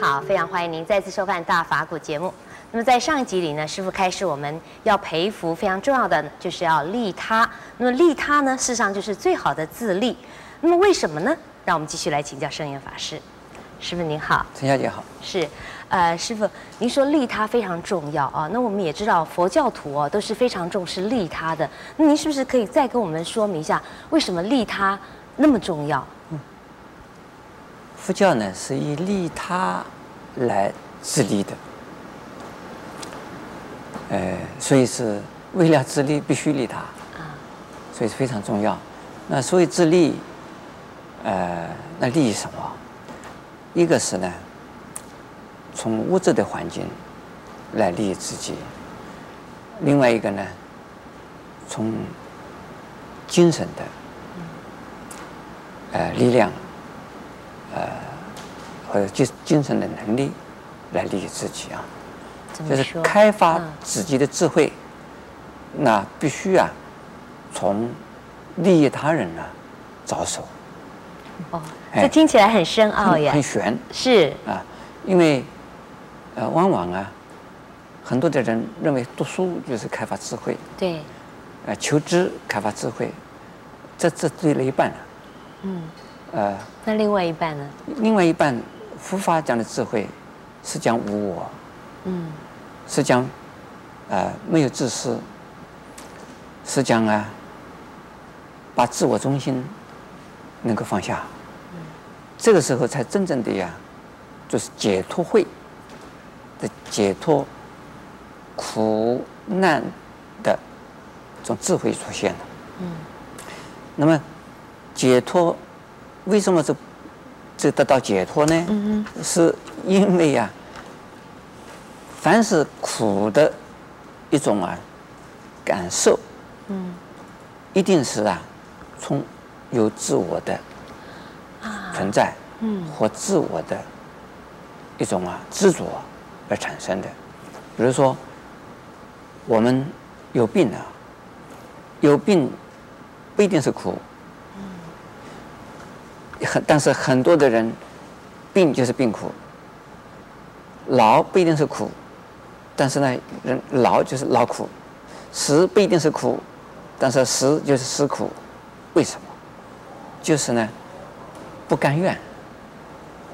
好，非常欢迎您再次收看《大法古》节目。那么在上一集里呢，师傅开始我们要培福，非常重要的就是要利他。那么利他呢，事实上就是最好的自利。那么为什么呢？让我们继续来请教圣严法师。师傅您好，陈小姐好。是，呃，师傅，您说利他非常重要啊。那我们也知道佛教徒哦都是非常重视利他的。那您是不是可以再跟我们说明一下，为什么利他那么重要？嗯，佛教呢是以利他来自利的。呃，所以是为了自利必须利他，啊，所以是非常重要。那所以自利，呃，那利益什么？一个是呢，从物质的环境来利益自己；另外一个呢，从精神的，呃，力量，呃，或者精精神的能力来利益自己啊。就是开发自己的智慧，嗯、那必须啊，从利益他人呢着手。哦，这听起来很深奥呀，很玄。是啊，因为呃，往往啊，很多的人认为读书就是开发智慧。对。呃，求知开发智慧，这这对了一半了。嗯。呃。那另外一半呢？另外一半，佛法讲的智慧是讲无我。嗯。是讲，呃，没有自私，是讲啊，把自我中心能够放下，这个时候才真正的呀，就是解脱慧的解脱苦难的这种智慧出现了。嗯。那么解脱为什么这这得到解脱呢？嗯嗯。是因为呀。凡是苦的一种啊感受，嗯，一定是啊从有自我的存在，嗯，或自我的一种啊执着而产生的。比如说，我们有病了，有病不一定是苦，嗯，很但是很多的人病就是病苦，老不一定是苦。但是呢，人老就是劳苦，死不一定是苦，但是死就是死苦，为什么？就是呢，不甘愿，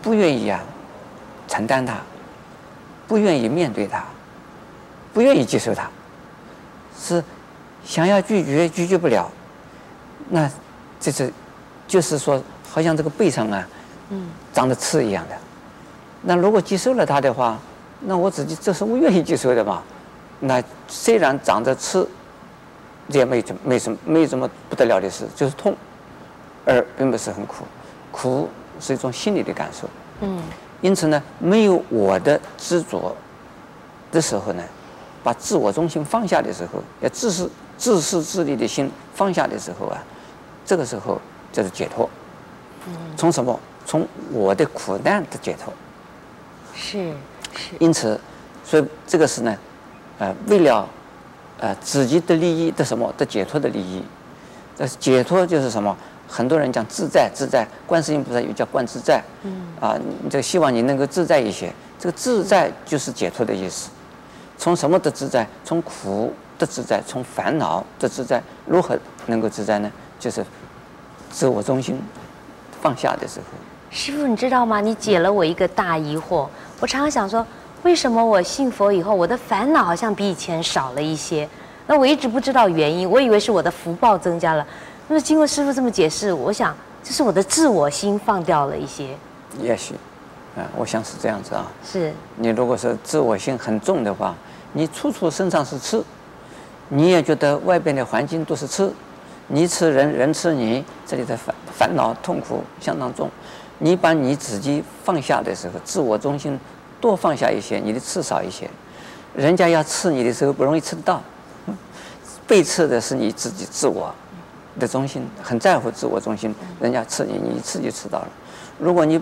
不愿意啊，承担它，不愿意面对它，不愿意接受它，是想要拒绝拒绝不了，那这是就是说，好像这个背上啊，嗯，长着刺一样的，那如果接受了它的话。那我自己这是我愿意接受的嘛？那虽然长着刺，这也没怎没什么没什么不得了的事，就是痛，而并不是很苦，苦是一种心理的感受。嗯。因此呢，没有我的执着的时候呢，把自我中心放下的时候，要自私自私自利的心放下的时候啊，这个时候就是解脱。嗯。从什么？从我的苦难的解脱。是是。因此，所以这个是呢，呃，为了呃自己的利益的什么的解脱的利益，这解脱就是什么？很多人讲自在自在，观世音菩萨又叫观自在，嗯，啊，这个希望你能够自在一些。这个自在就是解脱的意思。从什么的自在？从苦的自在，从烦恼的自在。如何能够自在呢？就是自我中心放下的时候。师傅，你知道吗？你解了我一个大疑惑。我常常想说，为什么我信佛以后，我的烦恼好像比以前少了一些？那我一直不知道原因，我以为是我的福报增加了。那么经过师傅这么解释，我想这是我的自我心放掉了一些。也许，啊，我想是这样子啊。是。你如果说自我心很重的话，你处处身上是刺，你也觉得外边的环境都是刺，你吃人，人吃你，这里的烦烦恼痛苦相当重。你把你自己放下的时候，自我中心多放下一些，你的刺少一些。人家要刺你的时候，不容易刺得到。被刺的是你自己自我的中心，很在乎自我中心，人家刺你，你一刺就刺到了。如果你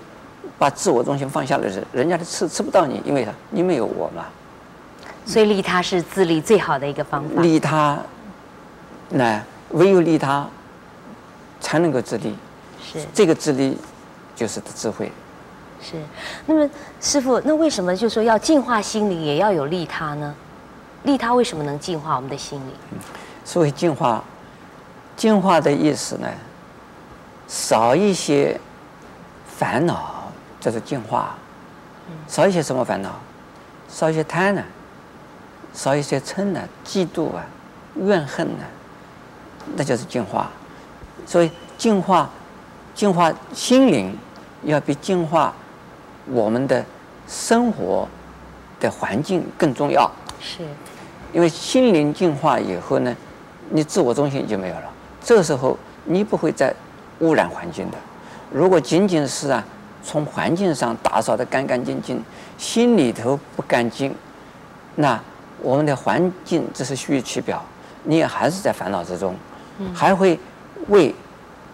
把自我中心放下了时候，人家的刺刺不到你，因为啥你没有我嘛。所以利他是自利最好的一个方法。利他，那唯有利他才能够自利。是。这个自利。就是智慧，是，那么师傅，那为什么就说要净化心灵也要有利他呢？利他为什么能净化我们的心灵？所谓净化，净化的意思呢，少一些烦恼，这是净化。少一些什么烦恼？少一些贪婪？少一些嗔呢？嫉妒啊，怨恨呢？那就是净化。所以净化，净化心灵，要比净化我们的生活的环境更重要。是。因为心灵净化以后呢，你自我中心就没有了。这个时候你不会再污染环境的。如果仅仅是啊，从环境上打扫的干干净净，心里头不干净，那我们的环境只是虚其表，你也还是在烦恼之中，还会为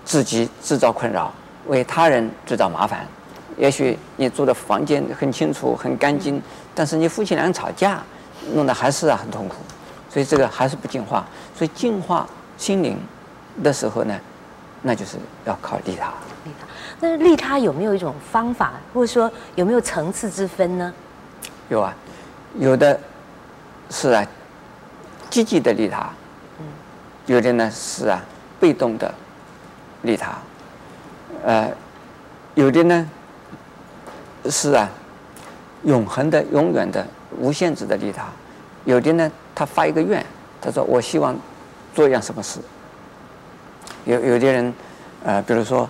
自己制造困扰，为他人制造麻烦。也许你住的房间很清楚、很干净，但是你夫妻俩吵架。弄得还是啊很痛苦，所以这个还是不进化。所以净化心灵的时候呢，那就是要靠利他。利他，那利他有没有一种方法，或者说有没有层次之分呢？有啊，有的是啊积极的利他，嗯，有的呢是啊被动的利他，呃，有的呢是啊永恒的、永远的。无限制的利他，有的呢，他发一个愿，他说我希望做一样什么事。有有的人，呃，比如说，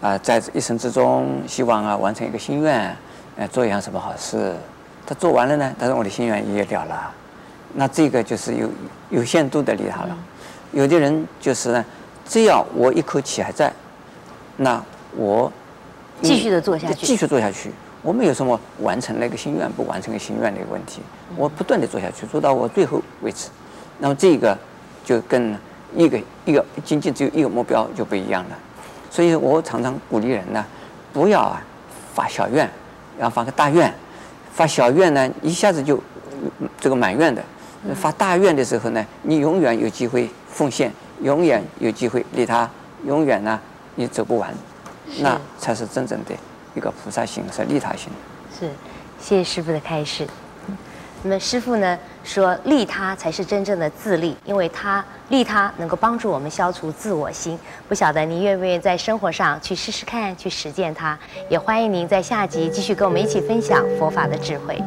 啊、呃，在一生之中希望啊完成一个心愿，呃，做一样什么好事，他做完了呢，他说我的心愿也了了，那这个就是有有限度的利他了。有的人就是呢，只要我一口气还在，那我继续的做下去，继续做下去。我没有什么完成那个心愿不完成个心愿的一个问题，我不断的做下去，做到我最后为止。那么这个就跟一个一个仅仅只有一个目标就不一样了。所以我常常鼓励人呢，不要啊发小愿，要发个大愿。发小愿呢，一下子就这个满愿的；发大愿的时候呢，你永远有机会奉献，永远有机会利他，永远呢你走不完，那才是真正的。一个菩萨心是利他心，是，谢谢师傅的开示。那么师傅呢说，利他才是真正的自利，因为他利他能够帮助我们消除自我心。不晓得您愿不愿意在生活上去试试看，去实践它？也欢迎您在下集继续跟我们一起分享佛法的智慧。